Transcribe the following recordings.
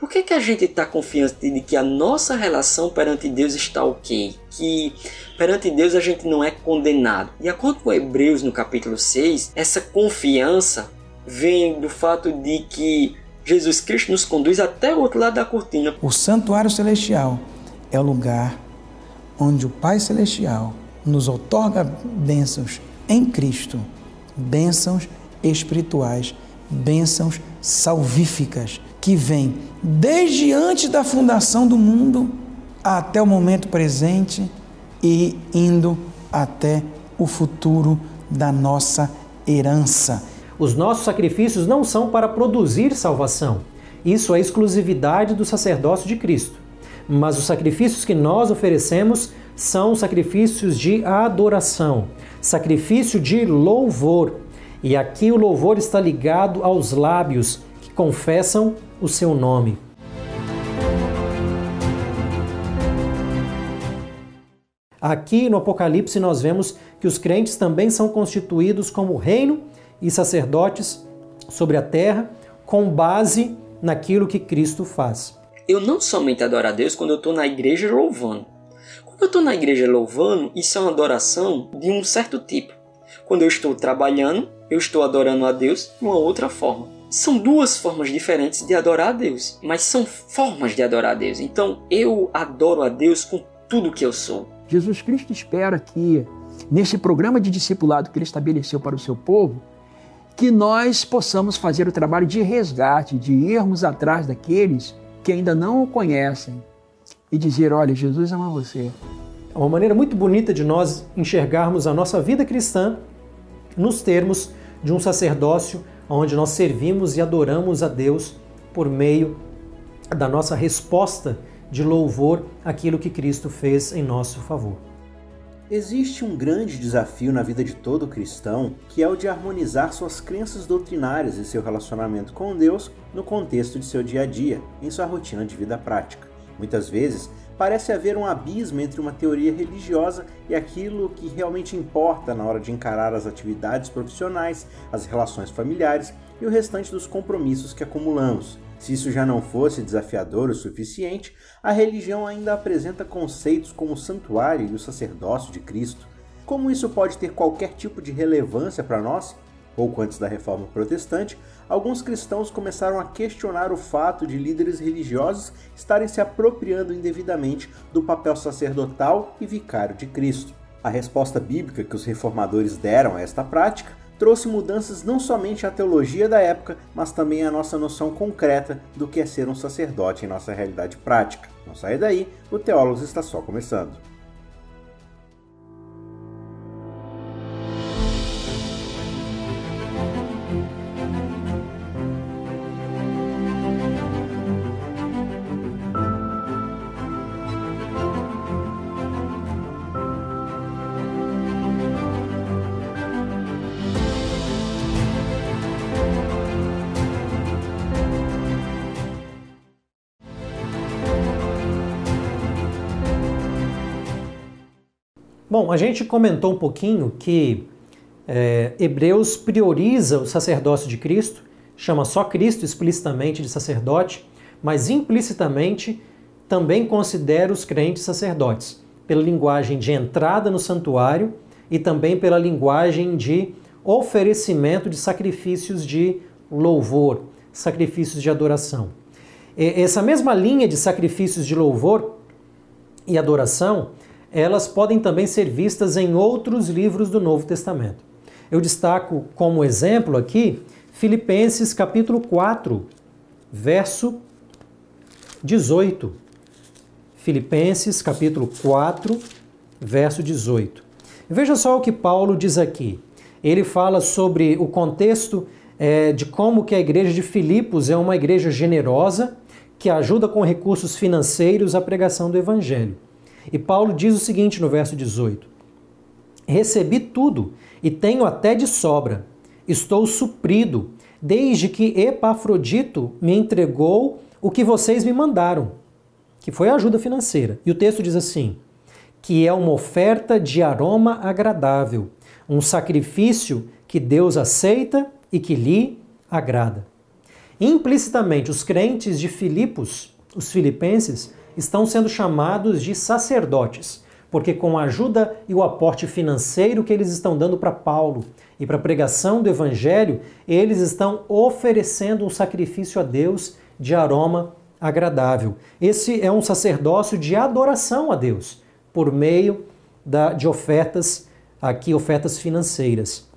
Por que, que a gente está confiante de que a nossa relação perante Deus está ok? Que perante Deus a gente não é condenado. De acordo com Hebreus no capítulo 6, essa confiança vem do fato de que Jesus Cristo nos conduz até o outro lado da cortina. O santuário celestial é o lugar onde o Pai Celestial nos otorga bênçãos em Cristo, bênçãos espirituais, bênçãos salvíficas que vem desde antes da fundação do mundo até o momento presente e indo até o futuro da nossa herança. Os nossos sacrifícios não são para produzir salvação. Isso é exclusividade do sacerdócio de Cristo. Mas os sacrifícios que nós oferecemos são sacrifícios de adoração, sacrifício de louvor. E aqui o louvor está ligado aos lábios que confessam o seu nome. Aqui no Apocalipse nós vemos que os crentes também são constituídos como reino e sacerdotes sobre a terra, com base naquilo que Cristo faz. Eu não somente adoro a Deus quando eu estou na igreja louvando. Quando eu estou na igreja louvando, isso é uma adoração de um certo tipo. Quando eu estou trabalhando, eu estou adorando a Deus de uma outra forma. São duas formas diferentes de adorar a Deus, mas são formas de adorar a Deus. Então eu adoro a Deus com tudo que eu sou. Jesus Cristo espera que, nesse programa de discipulado que ele estabeleceu para o seu povo, que nós possamos fazer o trabalho de resgate, de irmos atrás daqueles que ainda não o conhecem e dizer: olha, Jesus ama você. É uma maneira muito bonita de nós enxergarmos a nossa vida cristã nos termos de um sacerdócio onde nós servimos e adoramos a Deus por meio da nossa resposta de louvor àquilo que Cristo fez em nosso favor. Existe um grande desafio na vida de todo cristão, que é o de harmonizar suas crenças doutrinárias e seu relacionamento com Deus no contexto de seu dia a dia, em sua rotina de vida prática. Muitas vezes, parece haver um abismo entre uma teoria religiosa e aquilo que realmente importa na hora de encarar as atividades profissionais, as relações familiares e o restante dos compromissos que acumulamos. Se isso já não fosse desafiador o suficiente, a religião ainda apresenta conceitos como o santuário e o sacerdócio de Cristo. Como isso pode ter qualquer tipo de relevância para nós? Pouco antes da reforma protestante, alguns cristãos começaram a questionar o fato de líderes religiosos estarem se apropriando indevidamente do papel sacerdotal e vicário de Cristo. A resposta bíblica que os reformadores deram a esta prática trouxe mudanças não somente à teologia da época, mas também à nossa noção concreta do que é ser um sacerdote em nossa realidade prática. Não saia daí, o Teólogos está só começando. A gente comentou um pouquinho que é, Hebreus prioriza o sacerdócio de Cristo, chama só Cristo explicitamente de sacerdote, mas implicitamente também considera os crentes sacerdotes, pela linguagem de entrada no santuário e também pela linguagem de oferecimento de sacrifícios de louvor, sacrifícios de adoração. Essa mesma linha de sacrifícios de louvor e adoração elas podem também ser vistas em outros livros do Novo Testamento. Eu destaco como exemplo aqui Filipenses capítulo 4, verso 18. Filipenses capítulo 4, verso 18. Veja só o que Paulo diz aqui. Ele fala sobre o contexto é, de como que a igreja de Filipos é uma igreja generosa que ajuda com recursos financeiros a pregação do evangelho. E Paulo diz o seguinte no verso 18: Recebi tudo e tenho até de sobra. Estou suprido, desde que Epafrodito me entregou o que vocês me mandaram, que foi a ajuda financeira. E o texto diz assim: que é uma oferta de aroma agradável, um sacrifício que Deus aceita e que lhe agrada. Implicitamente, os crentes de Filipos, os filipenses, estão sendo chamados de sacerdotes, porque com a ajuda e o aporte financeiro que eles estão dando para Paulo e para a pregação do evangelho, eles estão oferecendo um sacrifício a Deus de aroma agradável. Esse é um sacerdócio de adoração a Deus por meio da, de ofertas aqui ofertas financeiras.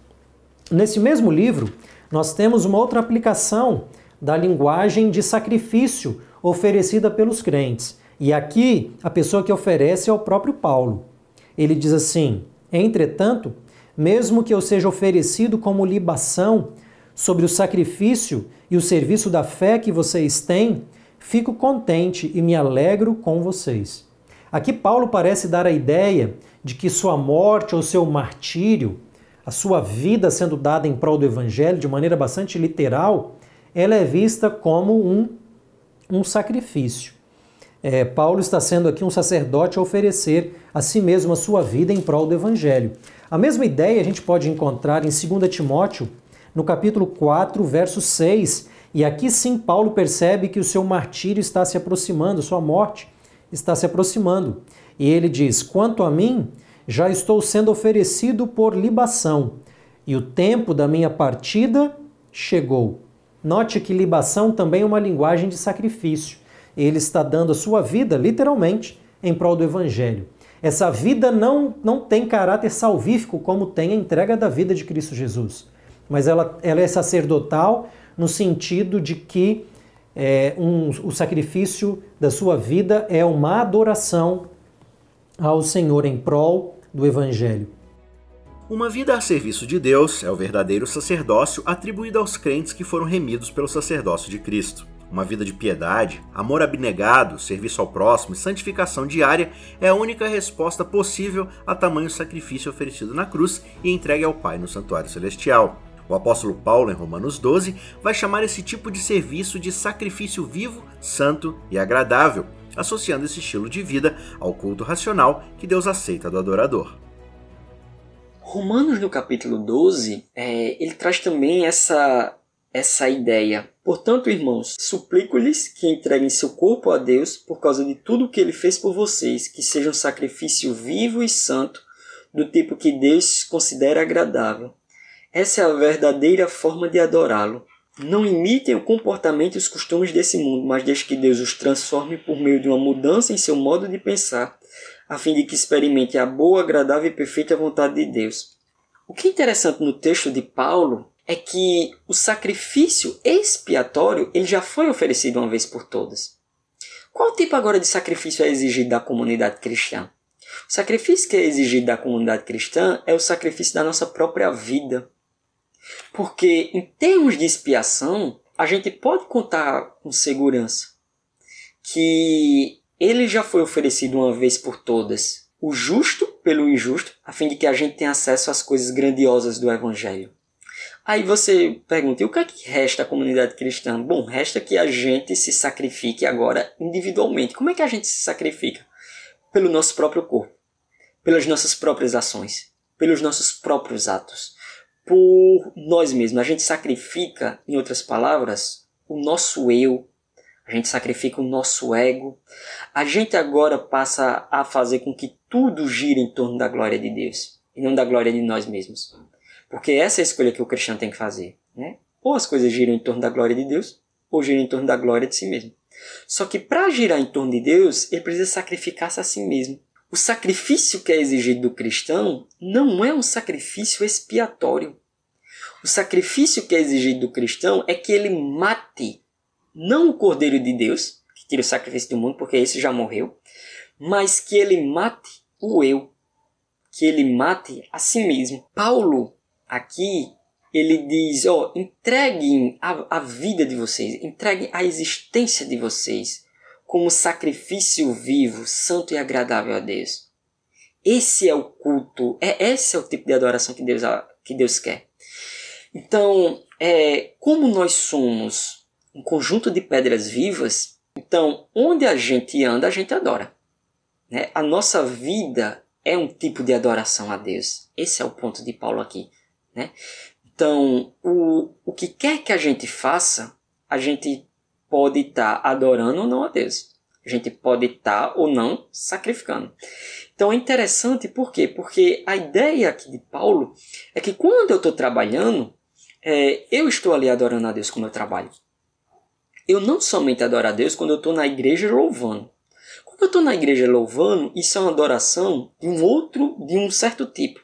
Nesse mesmo livro, nós temos uma outra aplicação da linguagem de sacrifício oferecida pelos crentes. E aqui a pessoa que oferece é o próprio Paulo. Ele diz assim: Entretanto, mesmo que eu seja oferecido como libação sobre o sacrifício e o serviço da fé que vocês têm, fico contente e me alegro com vocês. Aqui Paulo parece dar a ideia de que sua morte ou seu martírio, a sua vida sendo dada em prol do evangelho de maneira bastante literal, ela é vista como um, um sacrifício. É, Paulo está sendo aqui um sacerdote a oferecer a si mesmo a sua vida em prol do evangelho. A mesma ideia a gente pode encontrar em 2 Timóteo, no capítulo 4, verso 6, e aqui sim Paulo percebe que o seu martírio está se aproximando, sua morte está se aproximando. E ele diz: Quanto a mim, já estou sendo oferecido por libação, e o tempo da minha partida chegou. Note que libação também é uma linguagem de sacrifício. Ele está dando a sua vida, literalmente, em prol do Evangelho. Essa vida não, não tem caráter salvífico como tem a entrega da vida de Cristo Jesus, mas ela, ela é sacerdotal no sentido de que é, um, o sacrifício da sua vida é uma adoração ao Senhor em prol do Evangelho. Uma vida a serviço de Deus é o verdadeiro sacerdócio atribuído aos crentes que foram remidos pelo sacerdócio de Cristo. Uma vida de piedade, amor abnegado, serviço ao próximo e santificação diária é a única resposta possível a tamanho sacrifício oferecido na cruz e entregue ao Pai no santuário celestial. O apóstolo Paulo, em Romanos 12, vai chamar esse tipo de serviço de sacrifício vivo, santo e agradável, associando esse estilo de vida ao culto racional que Deus aceita do adorador. Romanos, no capítulo 12, é, ele traz também essa, essa ideia. Portanto, irmãos, suplico-lhes que entreguem seu corpo a Deus por causa de tudo o que ele fez por vocês, que seja um sacrifício vivo e santo, do tipo que Deus considera agradável. Essa é a verdadeira forma de adorá-lo. Não imitem o comportamento e os costumes desse mundo, mas deixe que Deus os transforme por meio de uma mudança em seu modo de pensar, a fim de que experimente a boa, agradável e perfeita vontade de Deus. O que é interessante no texto de Paulo é que o sacrifício expiatório ele já foi oferecido uma vez por todas. Qual tipo agora de sacrifício é exigido da comunidade cristã? O sacrifício que é exigido da comunidade cristã é o sacrifício da nossa própria vida. Porque, em termos de expiação, a gente pode contar com segurança que ele já foi oferecido uma vez por todas, o justo pelo injusto, a fim de que a gente tenha acesso às coisas grandiosas do Evangelho. Aí você pergunta, e o que é que resta à comunidade cristã? Bom, resta que a gente se sacrifique agora individualmente. Como é que a gente se sacrifica? Pelo nosso próprio corpo, pelas nossas próprias ações, pelos nossos próprios atos por nós mesmos. A gente sacrifica, em outras palavras, o nosso eu, a gente sacrifica o nosso ego. A gente agora passa a fazer com que tudo gire em torno da glória de Deus e não da glória de nós mesmos. Porque essa é a escolha que o cristão tem que fazer. Né? Ou as coisas giram em torno da glória de Deus, ou giram em torno da glória de si mesmo. Só que para girar em torno de Deus, ele precisa sacrificar-se a si mesmo. O sacrifício que é exigido do cristão não é um sacrifício expiatório. O sacrifício que é exigido do cristão é que ele mate não o Cordeiro de Deus, que tira o sacrifício do mundo, porque esse já morreu, mas que ele mate o eu, que ele mate a si mesmo. Paulo, aqui, ele diz: ó, oh, entreguem a, a vida de vocês, entreguem a existência de vocês como sacrifício vivo, santo e agradável a Deus. Esse é o culto, é esse é o tipo de adoração que Deus, que Deus quer. Então, é, como nós somos um conjunto de pedras vivas, então onde a gente anda, a gente adora. Né? A nossa vida é um tipo de adoração a Deus. Esse é o ponto de Paulo aqui. Né? Então, o, o que quer que a gente faça, a gente pode estar tá adorando ou não a Deus. A gente pode estar tá ou não sacrificando. Então é interessante por quê? Porque a ideia aqui de Paulo é que quando eu estou trabalhando, é, eu estou ali adorando a Deus com o meu trabalho. Eu não somente adoro a Deus quando eu estou na igreja louvando. Quando eu estou na igreja louvando, isso é uma adoração de um outro, de um certo tipo.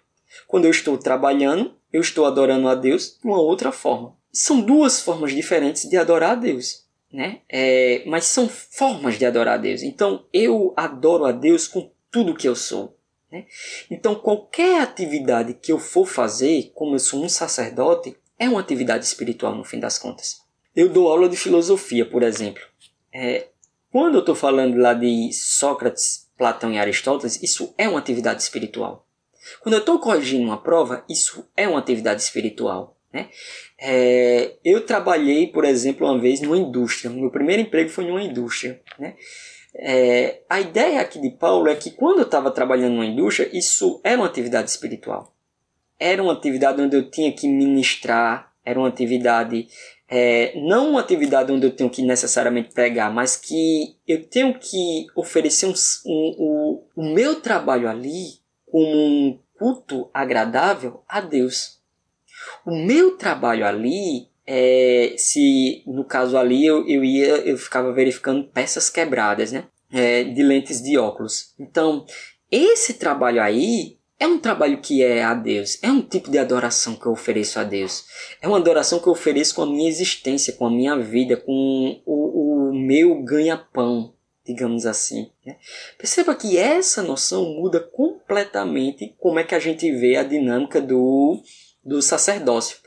Quando eu estou trabalhando, eu estou adorando a Deus de uma outra forma. São duas formas diferentes de adorar a Deus, né? É, mas são formas de adorar a Deus. Então eu adoro a Deus com tudo que eu sou. Né? Então qualquer atividade que eu for fazer, como eu sou um sacerdote, é uma atividade espiritual no fim das contas. Eu dou aula de filosofia, por exemplo. É, quando eu estou falando lá de Sócrates, Platão e Aristóteles, isso é uma atividade espiritual. Quando eu estou corrigindo uma prova, isso é uma atividade espiritual. Né? É, eu trabalhei, por exemplo, uma vez numa indústria. Meu primeiro emprego foi numa indústria. Né? É, a ideia aqui de Paulo é que quando eu estava trabalhando numa indústria, isso era uma atividade espiritual. Era uma atividade onde eu tinha que ministrar, era uma atividade, é, não uma atividade onde eu tenho que necessariamente pregar, mas que eu tenho que oferecer um, um, um, o meu trabalho ali como um culto agradável a Deus. O meu trabalho ali, é, se no caso ali eu, eu ia, eu ficava verificando peças quebradas, né? É, de lentes de óculos. Então, esse trabalho aí é um trabalho que é a Deus, é um tipo de adoração que eu ofereço a Deus. É uma adoração que eu ofereço com a minha existência, com a minha vida, com o, o meu ganha-pão digamos assim. Né? Perceba que essa noção muda completamente como é que a gente vê a dinâmica do, do sacerdócio.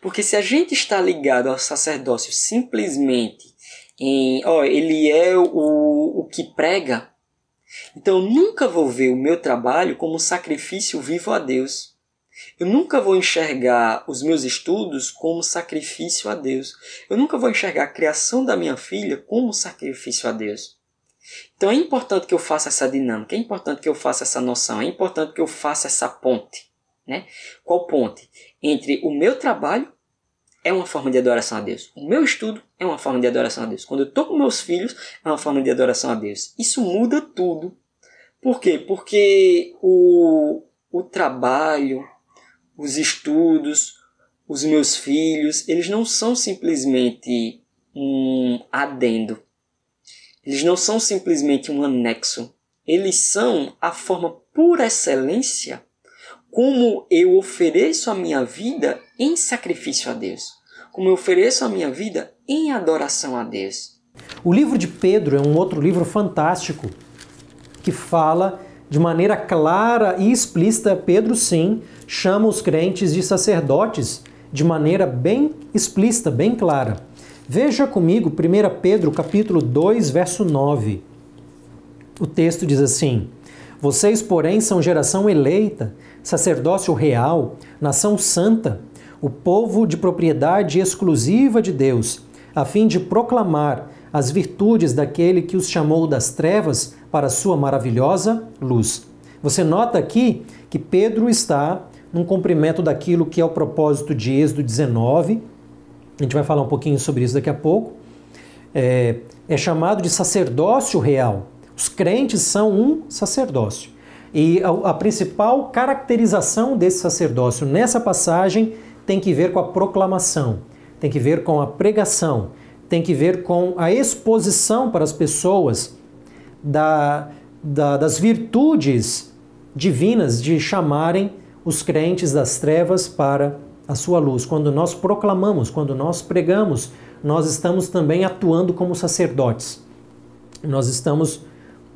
Porque se a gente está ligado ao sacerdócio simplesmente em, ó, ele é o, o que prega, então eu nunca vou ver o meu trabalho como um sacrifício vivo a Deus. Eu nunca vou enxergar os meus estudos como sacrifício a Deus. Eu nunca vou enxergar a criação da minha filha como sacrifício a Deus. Então é importante que eu faça essa dinâmica, é importante que eu faça essa noção, é importante que eu faça essa ponte. Né? Qual ponte? Entre o meu trabalho é uma forma de adoração a Deus. O meu estudo é uma forma de adoração a Deus. Quando eu estou com meus filhos, é uma forma de adoração a Deus. Isso muda tudo. Por quê? Porque o, o trabalho, os estudos, os meus filhos, eles não são simplesmente um adendo. Eles não são simplesmente um anexo. Eles são a forma por excelência como eu ofereço a minha vida em sacrifício a Deus. Como eu ofereço a minha vida em adoração a Deus. O livro de Pedro é um outro livro fantástico que fala de maneira clara e explícita. Pedro, sim, chama os crentes de sacerdotes de maneira bem explícita, bem clara. Veja comigo 1 Pedro capítulo 2, verso 9. O texto diz assim: Vocês, porém, são geração eleita, sacerdócio real, nação santa, o povo de propriedade exclusiva de Deus, a fim de proclamar as virtudes daquele que os chamou das trevas para a sua maravilhosa luz. Você nota aqui que Pedro está num cumprimento daquilo que é o propósito de Êxodo 19, a gente vai falar um pouquinho sobre isso daqui a pouco, é, é chamado de sacerdócio real. Os crentes são um sacerdócio. E a, a principal caracterização desse sacerdócio nessa passagem tem que ver com a proclamação, tem que ver com a pregação, tem que ver com a exposição para as pessoas da, da, das virtudes divinas de chamarem os crentes das trevas para a sua luz. Quando nós proclamamos, quando nós pregamos, nós estamos também atuando como sacerdotes. Nós estamos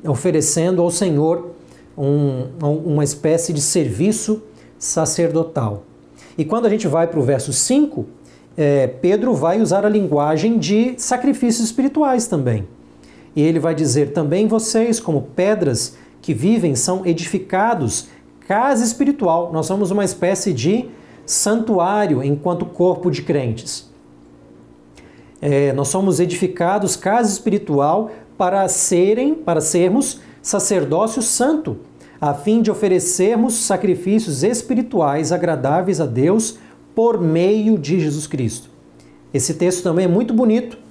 oferecendo ao Senhor um, uma espécie de serviço sacerdotal. E quando a gente vai para o verso 5, é, Pedro vai usar a linguagem de sacrifícios espirituais também. E ele vai dizer também: vocês, como pedras que vivem, são edificados casa espiritual. Nós somos uma espécie de santuário enquanto corpo de crentes. É, nós somos edificados casa espiritual para serem, para sermos sacerdócio santo, a fim de oferecermos sacrifícios espirituais agradáveis a Deus por meio de Jesus Cristo. Esse texto também é muito bonito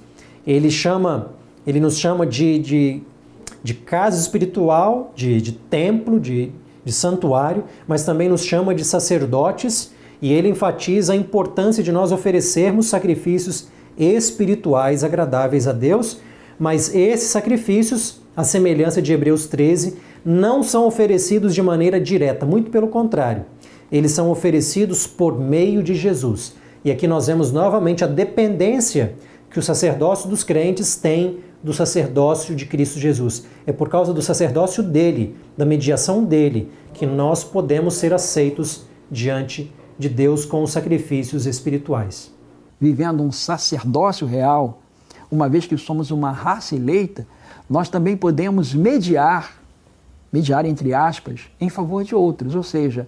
ele chama, ele nos chama de, de, de casa espiritual, de, de templo, de, de santuário, mas também nos chama de sacerdotes e ele enfatiza a importância de nós oferecermos sacrifícios espirituais agradáveis a Deus, mas esses sacrifícios, à semelhança de Hebreus 13, não são oferecidos de maneira direta, muito pelo contrário. Eles são oferecidos por meio de Jesus. E aqui nós vemos novamente a dependência que o sacerdócio dos crentes tem do sacerdócio de Cristo Jesus. É por causa do sacerdócio dele, da mediação dele, que nós podemos ser aceitos diante de Deus com os sacrifícios espirituais. Vivendo um sacerdócio real, uma vez que somos uma raça eleita, nós também podemos mediar, mediar entre aspas, em favor de outros. Ou seja,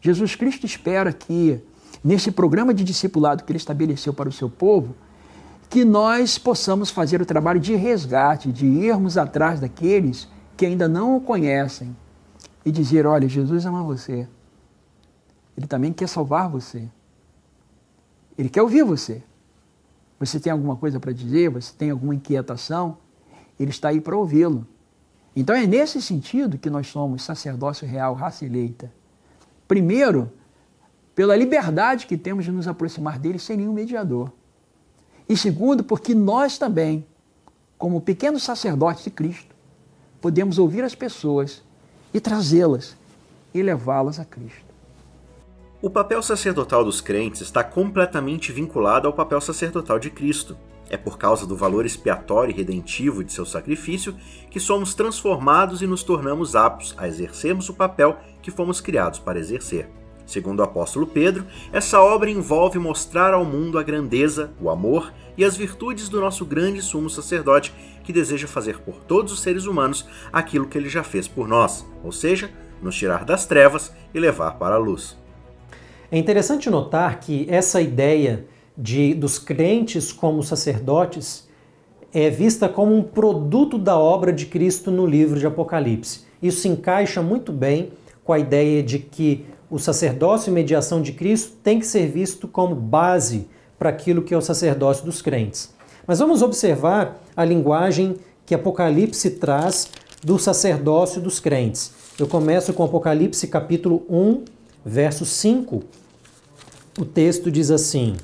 Jesus Cristo espera que, nesse programa de discipulado que ele estabeleceu para o seu povo, que nós possamos fazer o trabalho de resgate, de irmos atrás daqueles que ainda não o conhecem e dizer: olha, Jesus ama você. Ele também quer salvar você. Ele quer ouvir você. Você tem alguma coisa para dizer? Você tem alguma inquietação? Ele está aí para ouvi-lo. Então é nesse sentido que nós somos sacerdócio real, raça eleita. Primeiro, pela liberdade que temos de nos aproximar dele sem nenhum mediador. E segundo, porque nós também, como pequenos sacerdotes de Cristo, podemos ouvir as pessoas e trazê-las e levá-las a Cristo. O papel sacerdotal dos crentes está completamente vinculado ao papel sacerdotal de Cristo. É por causa do valor expiatório e redentivo de seu sacrifício que somos transformados e nos tornamos aptos a exercermos o papel que fomos criados para exercer. Segundo o apóstolo Pedro, essa obra envolve mostrar ao mundo a grandeza, o amor e as virtudes do nosso grande sumo sacerdote, que deseja fazer por todos os seres humanos aquilo que ele já fez por nós, ou seja, nos tirar das trevas e levar para a luz. É interessante notar que essa ideia de dos crentes como sacerdotes é vista como um produto da obra de Cristo no livro de Apocalipse. Isso se encaixa muito bem com a ideia de que o sacerdócio e mediação de Cristo tem que ser visto como base para aquilo que é o sacerdócio dos crentes. Mas vamos observar a linguagem que Apocalipse traz do sacerdócio dos crentes. Eu começo com Apocalipse capítulo 1, verso 5. O texto diz assim: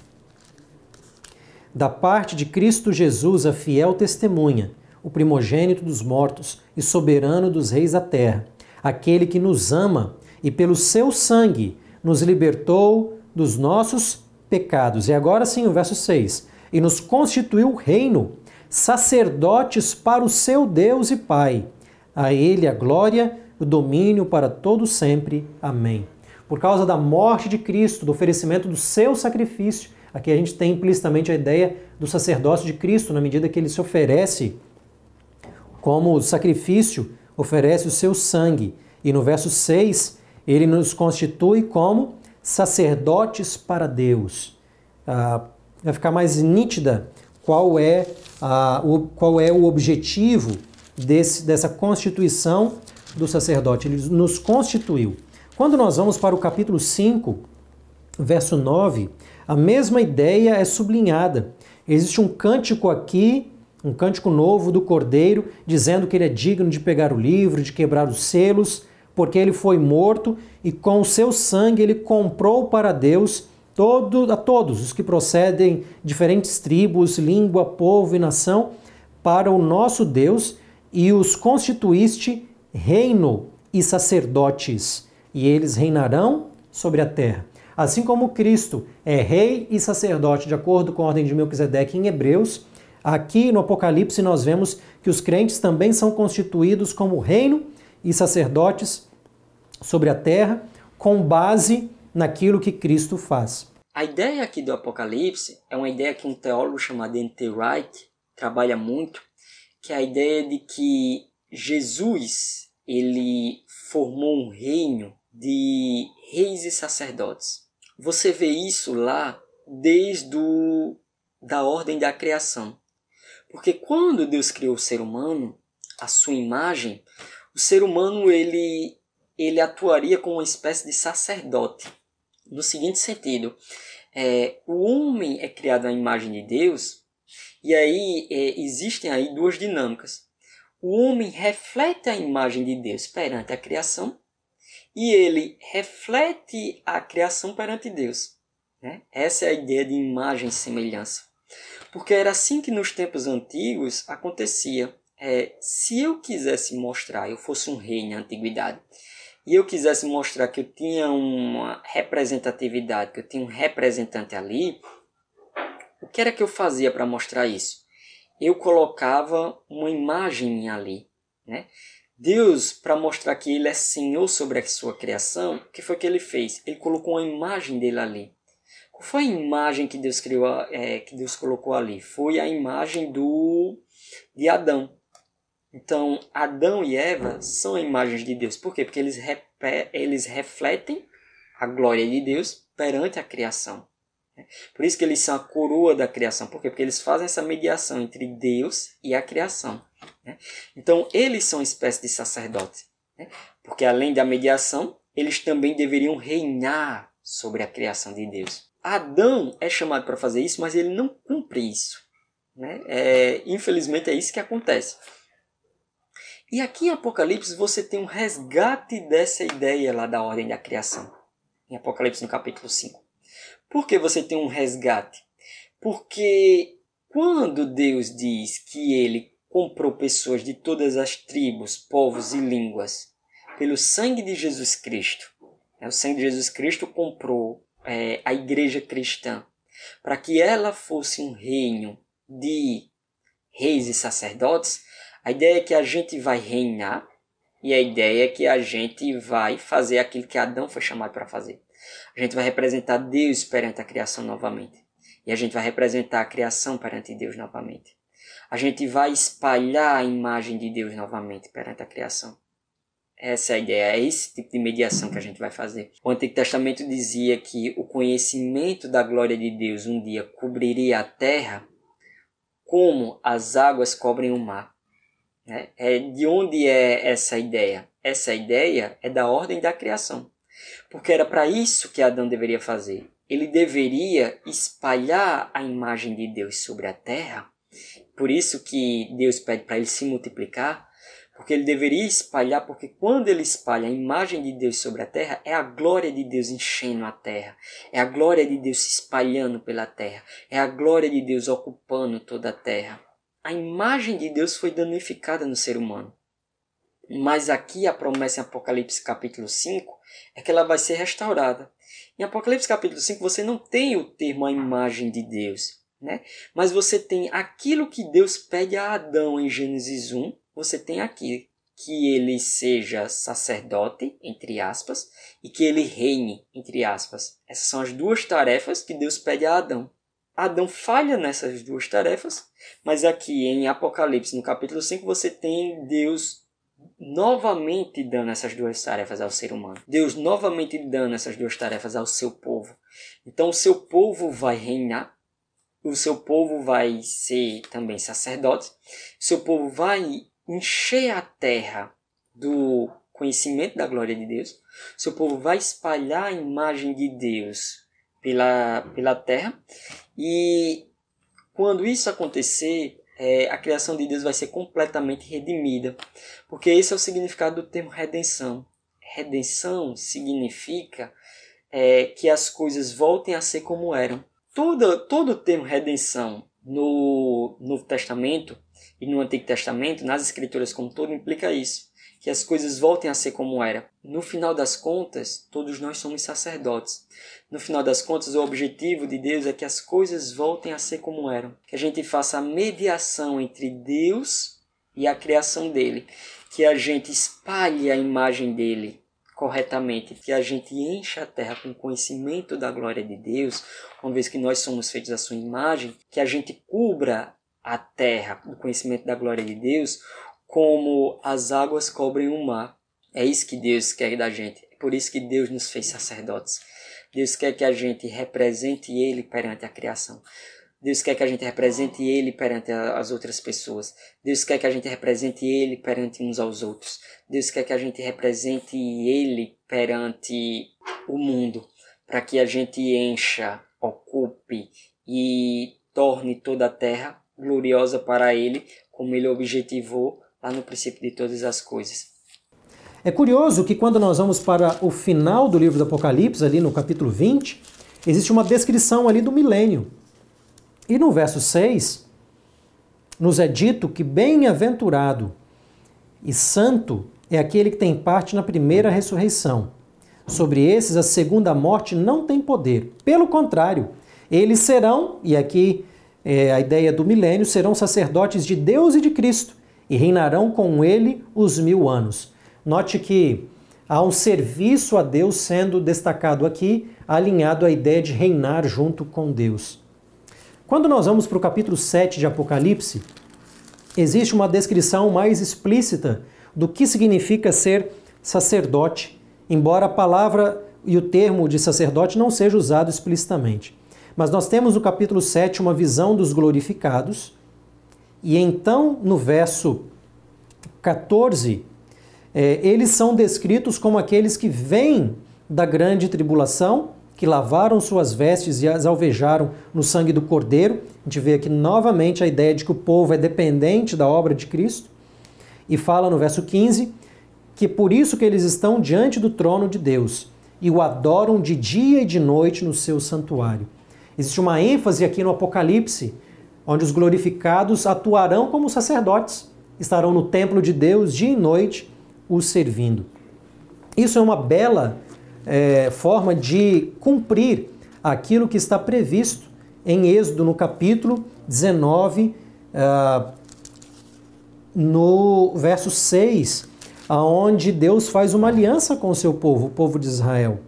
Da parte de Cristo Jesus, a fiel testemunha, o primogênito dos mortos e soberano dos reis da terra, aquele que nos ama e pelo seu sangue nos libertou dos nossos pecados. E agora sim, o verso 6. E nos constituiu reino, sacerdotes para o seu Deus e Pai. A ele a glória, o domínio para todo sempre. Amém. Por causa da morte de Cristo, do oferecimento do seu sacrifício, aqui a gente tem implicitamente a ideia do sacerdócio de Cristo, na medida que ele se oferece como sacrifício, oferece o seu sangue. E no verso 6, ele nos constitui como sacerdotes para Deus. Ah, vai ficar mais nítida qual é, ah, o, qual é o objetivo desse, dessa constituição do sacerdote. Ele nos constituiu. Quando nós vamos para o capítulo 5, verso 9, a mesma ideia é sublinhada. Existe um cântico aqui, um cântico novo do Cordeiro, dizendo que ele é digno de pegar o livro, de quebrar os selos porque ele foi morto e com o seu sangue ele comprou para Deus todo, a todos os que procedem diferentes tribos, língua, povo e nação, para o nosso Deus e os constituíste reino e sacerdotes, e eles reinarão sobre a terra. Assim como Cristo é rei e sacerdote, de acordo com a ordem de Melquisedeque em Hebreus, aqui no Apocalipse nós vemos que os crentes também são constituídos como reino e sacerdotes sobre a terra com base naquilo que Cristo faz. A ideia aqui do Apocalipse é uma ideia que um teólogo chamado N.T. Wright trabalha muito, que é a ideia de que Jesus ele formou um reino de reis e sacerdotes. Você vê isso lá desde o, da ordem da criação. Porque quando Deus criou o ser humano, a sua imagem, o ser humano ele, ele atuaria como uma espécie de sacerdote. No seguinte sentido, é, o homem é criado à imagem de Deus E aí é, existem aí duas dinâmicas. O homem reflete a imagem de Deus perante a criação e ele reflete a criação perante Deus. Né? Essa é a ideia de imagem e semelhança. Porque era assim que nos tempos antigos acontecia. É, se eu quisesse mostrar, eu fosse um rei na antiguidade, e eu quisesse mostrar que eu tinha uma representatividade, que eu tinha um representante ali, o que era que eu fazia para mostrar isso? Eu colocava uma imagem ali, né? Deus, para mostrar que Ele é Senhor sobre a sua criação, o que foi que Ele fez? Ele colocou uma imagem dele ali. Qual foi a imagem que Deus criou, é, que Deus colocou ali? Foi a imagem do de Adão. Então, Adão e Eva são imagens de Deus. Por quê? Porque eles, eles refletem a glória de Deus perante a criação. Por isso que eles são a coroa da criação. Por quê? Porque eles fazem essa mediação entre Deus e a criação. Então, eles são uma espécie de sacerdote. Porque além da mediação, eles também deveriam reinar sobre a criação de Deus. Adão é chamado para fazer isso, mas ele não cumpre isso. Né? É, infelizmente é isso que acontece. E aqui em Apocalipse você tem um resgate dessa ideia lá da ordem da criação. Em Apocalipse no capítulo 5. Por que você tem um resgate? Porque quando Deus diz que ele comprou pessoas de todas as tribos, povos e línguas pelo sangue de Jesus Cristo, né? o sangue de Jesus Cristo comprou é, a igreja cristã, para que ela fosse um reino de reis e sacerdotes, a ideia é que a gente vai reinar e a ideia é que a gente vai fazer aquilo que Adão foi chamado para fazer. A gente vai representar Deus perante a criação novamente. E a gente vai representar a criação perante Deus novamente. A gente vai espalhar a imagem de Deus novamente perante a criação. Essa é a ideia, é esse tipo de mediação que a gente vai fazer. O Antigo Testamento dizia que o conhecimento da glória de Deus um dia cobriria a terra como as águas cobrem o mar. Né? É, de onde é essa ideia? Essa ideia é da ordem da criação. Porque era para isso que Adão deveria fazer. Ele deveria espalhar a imagem de Deus sobre a terra. Por isso que Deus pede para ele se multiplicar porque ele deveria espalhar, porque quando ele espalha a imagem de Deus sobre a terra, é a glória de Deus enchendo a terra, é a glória de Deus se espalhando pela terra, é a glória de Deus ocupando toda a terra. A imagem de Deus foi danificada no ser humano. Mas aqui a promessa em Apocalipse capítulo 5 é que ela vai ser restaurada. Em Apocalipse capítulo 5 você não tem o termo a imagem de Deus, né? Mas você tem aquilo que Deus pede a Adão em Gênesis 1, você tem aqui que ele seja sacerdote, entre aspas, e que ele reine, entre aspas. Essas são as duas tarefas que Deus pede a Adão. Adão falha nessas duas tarefas, mas aqui em Apocalipse, no capítulo 5, você tem Deus novamente dando essas duas tarefas ao ser humano. Deus novamente dando essas duas tarefas ao seu povo. Então o seu povo vai reinar, o seu povo vai ser também sacerdote, o seu povo vai encher a terra do conhecimento da glória de Deus, seu povo vai espalhar a imagem de Deus pela, pela terra, e quando isso acontecer, é, a criação de Deus vai ser completamente redimida, porque esse é o significado do termo redenção. Redenção significa é, que as coisas voltem a ser como eram. Todo, todo o termo redenção no Novo Testamento e no Antigo Testamento, nas Escrituras como todo, implica isso, que as coisas voltem a ser como era. No final das contas, todos nós somos sacerdotes. No final das contas, o objetivo de Deus é que as coisas voltem a ser como eram, que a gente faça a mediação entre Deus e a criação dele, que a gente espalhe a imagem dele corretamente, que a gente encha a terra com conhecimento da glória de Deus, uma vez que nós somos feitos à sua imagem, que a gente cubra a terra do conhecimento da glória de Deus, como as águas cobrem o mar. É isso que Deus quer da gente. É por isso que Deus nos fez sacerdotes. Deus quer que a gente represente Ele perante a criação. Deus quer que a gente represente Ele perante as outras pessoas. Deus quer que a gente represente Ele perante uns aos outros. Deus quer que a gente represente Ele perante o mundo, para que a gente encha, ocupe e torne toda a terra gloriosa para Ele, como Ele objetivou lá no princípio de todas as coisas. É curioso que quando nós vamos para o final do livro do Apocalipse, ali no capítulo 20, existe uma descrição ali do milênio. E no verso 6, nos é dito que bem-aventurado e santo é aquele que tem parte na primeira ressurreição. Sobre esses, a segunda morte não tem poder. Pelo contrário, eles serão, e aqui é a ideia do milênio, serão sacerdotes de Deus e de Cristo e reinarão com ele os mil anos. Note que há um serviço a Deus sendo destacado aqui, alinhado à ideia de reinar junto com Deus. Quando nós vamos para o capítulo 7 de Apocalipse, existe uma descrição mais explícita do que significa ser sacerdote, embora a palavra e o termo de sacerdote não seja usado explicitamente. Mas nós temos no capítulo 7 uma visão dos glorificados, e então no verso 14, é, eles são descritos como aqueles que vêm da grande tribulação, que lavaram suas vestes e as alvejaram no sangue do Cordeiro. A gente vê aqui novamente a ideia de que o povo é dependente da obra de Cristo. E fala no verso 15 que por isso que eles estão diante do trono de Deus e o adoram de dia e de noite no seu santuário. Existe uma ênfase aqui no Apocalipse, onde os glorificados atuarão como sacerdotes, estarão no templo de Deus dia e noite, os servindo. Isso é uma bela é, forma de cumprir aquilo que está previsto em Êxodo, no capítulo 19, uh, no verso 6, aonde Deus faz uma aliança com o seu povo, o povo de Israel.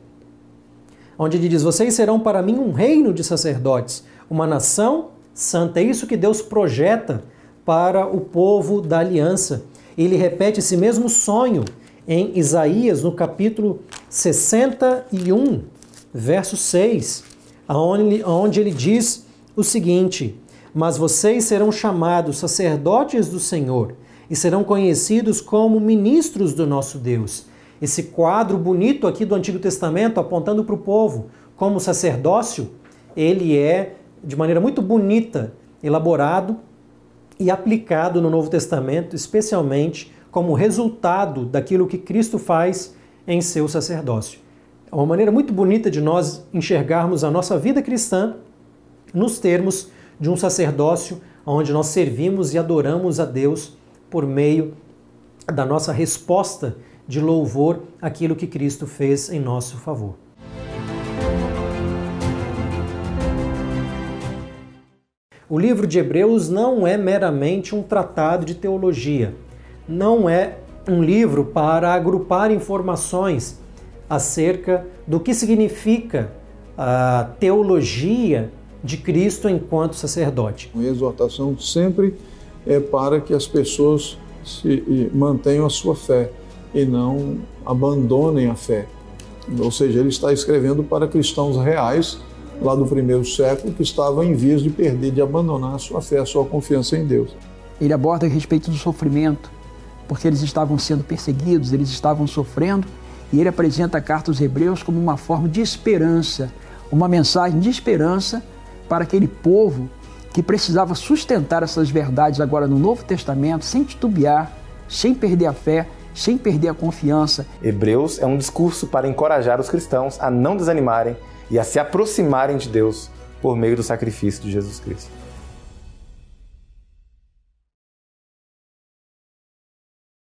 Onde ele diz: Vocês serão para mim um reino de sacerdotes, uma nação santa. É isso que Deus projeta para o povo da aliança. Ele repete esse mesmo sonho em Isaías, no capítulo 61, verso 6, onde, onde ele diz o seguinte: Mas vocês serão chamados sacerdotes do Senhor e serão conhecidos como ministros do nosso Deus. Esse quadro bonito aqui do Antigo Testamento, apontando para o povo como sacerdócio, ele é de maneira muito bonita elaborado e aplicado no Novo Testamento, especialmente como resultado daquilo que Cristo faz em seu sacerdócio. É uma maneira muito bonita de nós enxergarmos a nossa vida cristã nos termos de um sacerdócio onde nós servimos e adoramos a Deus por meio da nossa resposta de louvor àquilo que Cristo fez em nosso favor. O livro de Hebreus não é meramente um tratado de teologia não é um livro para agrupar informações acerca do que significa a teologia de Cristo enquanto sacerdote. A exortação sempre é para que as pessoas se mantenham a sua fé e não abandonem a fé. Ou seja, ele está escrevendo para cristãos reais lá do primeiro século que estavam em vias de perder, de abandonar a sua fé, a sua confiança em Deus. Ele aborda a respeito do sofrimento, porque eles estavam sendo perseguidos, eles estavam sofrendo, e ele apresenta a carta aos Hebreus como uma forma de esperança, uma mensagem de esperança para aquele povo que precisava sustentar essas verdades agora no Novo Testamento, sem titubear, sem perder a fé, sem perder a confiança. Hebreus é um discurso para encorajar os cristãos a não desanimarem e a se aproximarem de Deus por meio do sacrifício de Jesus Cristo.